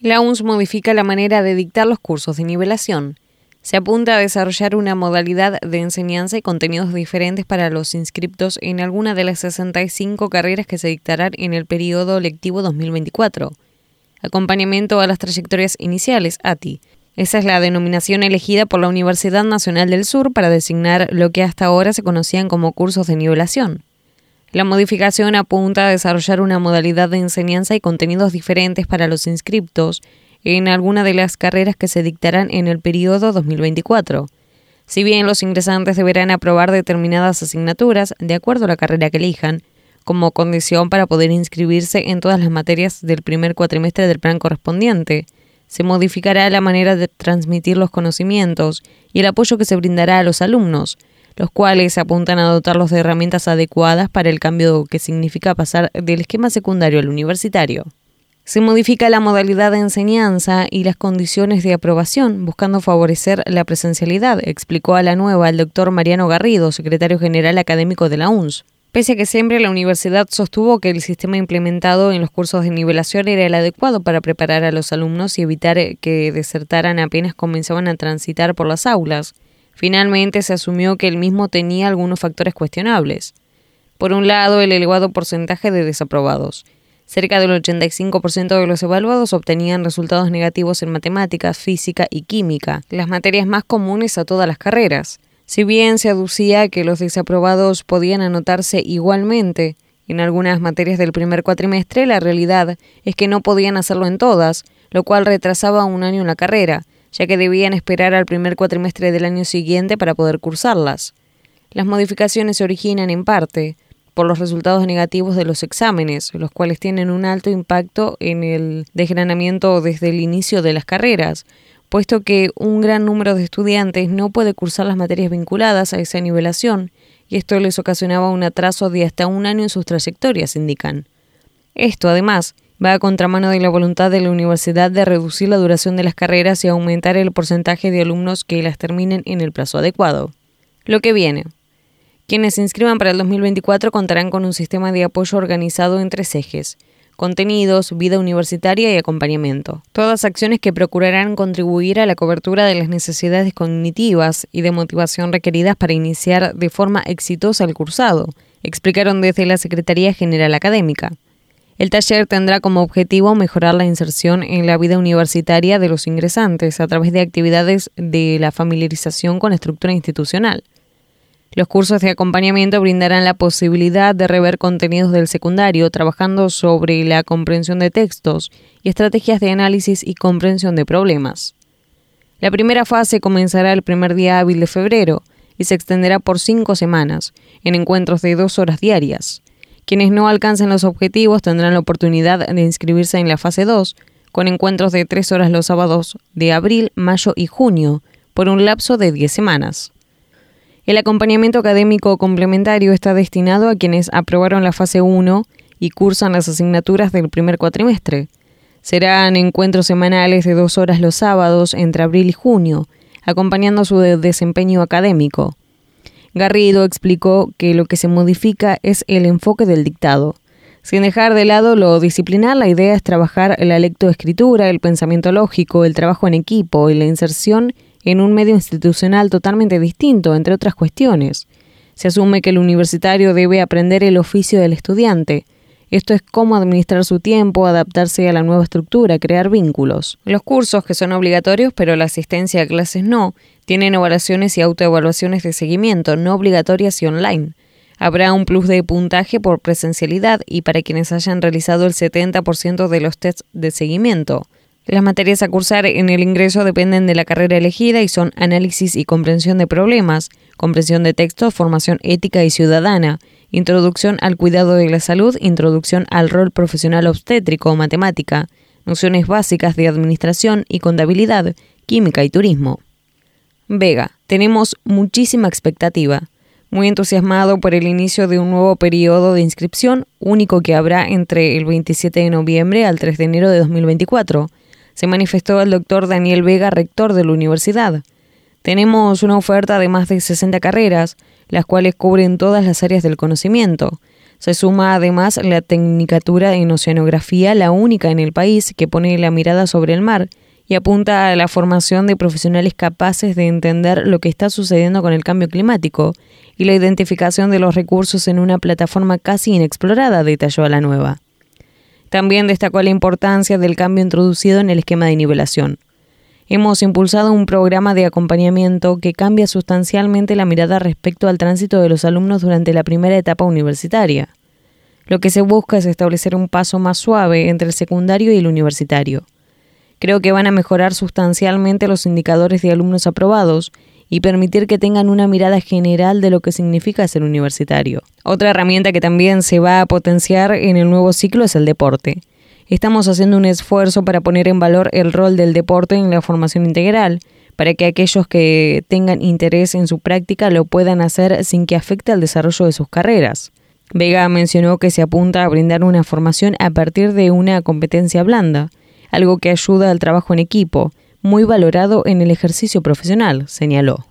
La UNS modifica la manera de dictar los cursos de nivelación. Se apunta a desarrollar una modalidad de enseñanza y contenidos diferentes para los inscriptos en alguna de las 65 carreras que se dictarán en el periodo lectivo 2024. Acompañamiento a las trayectorias iniciales, ATI. Esa es la denominación elegida por la Universidad Nacional del Sur para designar lo que hasta ahora se conocían como cursos de nivelación. La modificación apunta a desarrollar una modalidad de enseñanza y contenidos diferentes para los inscriptos en alguna de las carreras que se dictarán en el periodo 2024. Si bien los ingresantes deberán aprobar determinadas asignaturas de acuerdo a la carrera que elijan, como condición para poder inscribirse en todas las materias del primer cuatrimestre del plan correspondiente, se modificará la manera de transmitir los conocimientos y el apoyo que se brindará a los alumnos, los cuales apuntan a dotarlos de herramientas adecuadas para el cambio que significa pasar del esquema secundario al universitario. Se modifica la modalidad de enseñanza y las condiciones de aprobación, buscando favorecer la presencialidad, explicó a la nueva el doctor Mariano Garrido, secretario general académico de la UNS. Pese a que siempre la universidad sostuvo que el sistema implementado en los cursos de nivelación era el adecuado para preparar a los alumnos y evitar que desertaran apenas comenzaban a transitar por las aulas, finalmente se asumió que el mismo tenía algunos factores cuestionables. Por un lado, el elevado porcentaje de desaprobados, Cerca del 85% de los evaluados obtenían resultados negativos en matemáticas, física y química, las materias más comunes a todas las carreras. Si bien se aducía que los desaprobados podían anotarse igualmente en algunas materias del primer cuatrimestre, la realidad es que no podían hacerlo en todas, lo cual retrasaba un año la carrera, ya que debían esperar al primer cuatrimestre del año siguiente para poder cursarlas. Las modificaciones se originan en parte por los resultados negativos de los exámenes, los cuales tienen un alto impacto en el desgranamiento desde el inicio de las carreras, puesto que un gran número de estudiantes no puede cursar las materias vinculadas a esa nivelación, y esto les ocasionaba un atraso de hasta un año en sus trayectorias, indican. Esto, además, va a contramano de la voluntad de la universidad de reducir la duración de las carreras y aumentar el porcentaje de alumnos que las terminen en el plazo adecuado. Lo que viene. Quienes se inscriban para el 2024 contarán con un sistema de apoyo organizado en tres ejes contenidos, vida universitaria y acompañamiento. Todas acciones que procurarán contribuir a la cobertura de las necesidades cognitivas y de motivación requeridas para iniciar de forma exitosa el cursado, explicaron desde la Secretaría General Académica. El taller tendrá como objetivo mejorar la inserción en la vida universitaria de los ingresantes a través de actividades de la familiarización con la estructura institucional. Los cursos de acompañamiento brindarán la posibilidad de rever contenidos del secundario, trabajando sobre la comprensión de textos y estrategias de análisis y comprensión de problemas. La primera fase comenzará el primer día hábil de febrero y se extenderá por cinco semanas, en encuentros de dos horas diarias. Quienes no alcancen los objetivos tendrán la oportunidad de inscribirse en la fase 2, con encuentros de tres horas los sábados de abril, mayo y junio, por un lapso de diez semanas. El acompañamiento académico complementario está destinado a quienes aprobaron la fase 1 y cursan las asignaturas del primer cuatrimestre. Serán encuentros semanales de dos horas los sábados entre abril y junio, acompañando su desempeño académico. Garrido explicó que lo que se modifica es el enfoque del dictado. Sin dejar de lado lo disciplinar, la idea es trabajar la lectoescritura, el pensamiento lógico, el trabajo en equipo y la inserción en un medio institucional totalmente distinto, entre otras cuestiones. Se asume que el universitario debe aprender el oficio del estudiante. Esto es cómo administrar su tiempo, adaptarse a la nueva estructura, crear vínculos. Los cursos, que son obligatorios, pero la asistencia a clases no, tienen evaluaciones y autoevaluaciones de seguimiento, no obligatorias y online. Habrá un plus de puntaje por presencialidad y para quienes hayan realizado el 70% de los tests de seguimiento. Las materias a cursar en el ingreso dependen de la carrera elegida y son análisis y comprensión de problemas, comprensión de textos, formación ética y ciudadana, introducción al cuidado de la salud, introducción al rol profesional obstétrico o matemática, nociones básicas de administración y contabilidad, química y turismo. Vega, tenemos muchísima expectativa. Muy entusiasmado por el inicio de un nuevo periodo de inscripción, único que habrá entre el 27 de noviembre al 3 de enero de 2024 se manifestó el doctor Daniel Vega, rector de la universidad. Tenemos una oferta de más de 60 carreras, las cuales cubren todas las áreas del conocimiento. Se suma además la Tecnicatura en Oceanografía, la única en el país que pone la mirada sobre el mar y apunta a la formación de profesionales capaces de entender lo que está sucediendo con el cambio climático y la identificación de los recursos en una plataforma casi inexplorada, detalló a la nueva. También destacó la importancia del cambio introducido en el esquema de nivelación. Hemos impulsado un programa de acompañamiento que cambia sustancialmente la mirada respecto al tránsito de los alumnos durante la primera etapa universitaria. Lo que se busca es establecer un paso más suave entre el secundario y el universitario. Creo que van a mejorar sustancialmente los indicadores de alumnos aprobados y permitir que tengan una mirada general de lo que significa ser universitario. Otra herramienta que también se va a potenciar en el nuevo ciclo es el deporte. Estamos haciendo un esfuerzo para poner en valor el rol del deporte en la formación integral, para que aquellos que tengan interés en su práctica lo puedan hacer sin que afecte al desarrollo de sus carreras. Vega mencionó que se apunta a brindar una formación a partir de una competencia blanda, algo que ayuda al trabajo en equipo, muy valorado en el ejercicio profesional, señaló.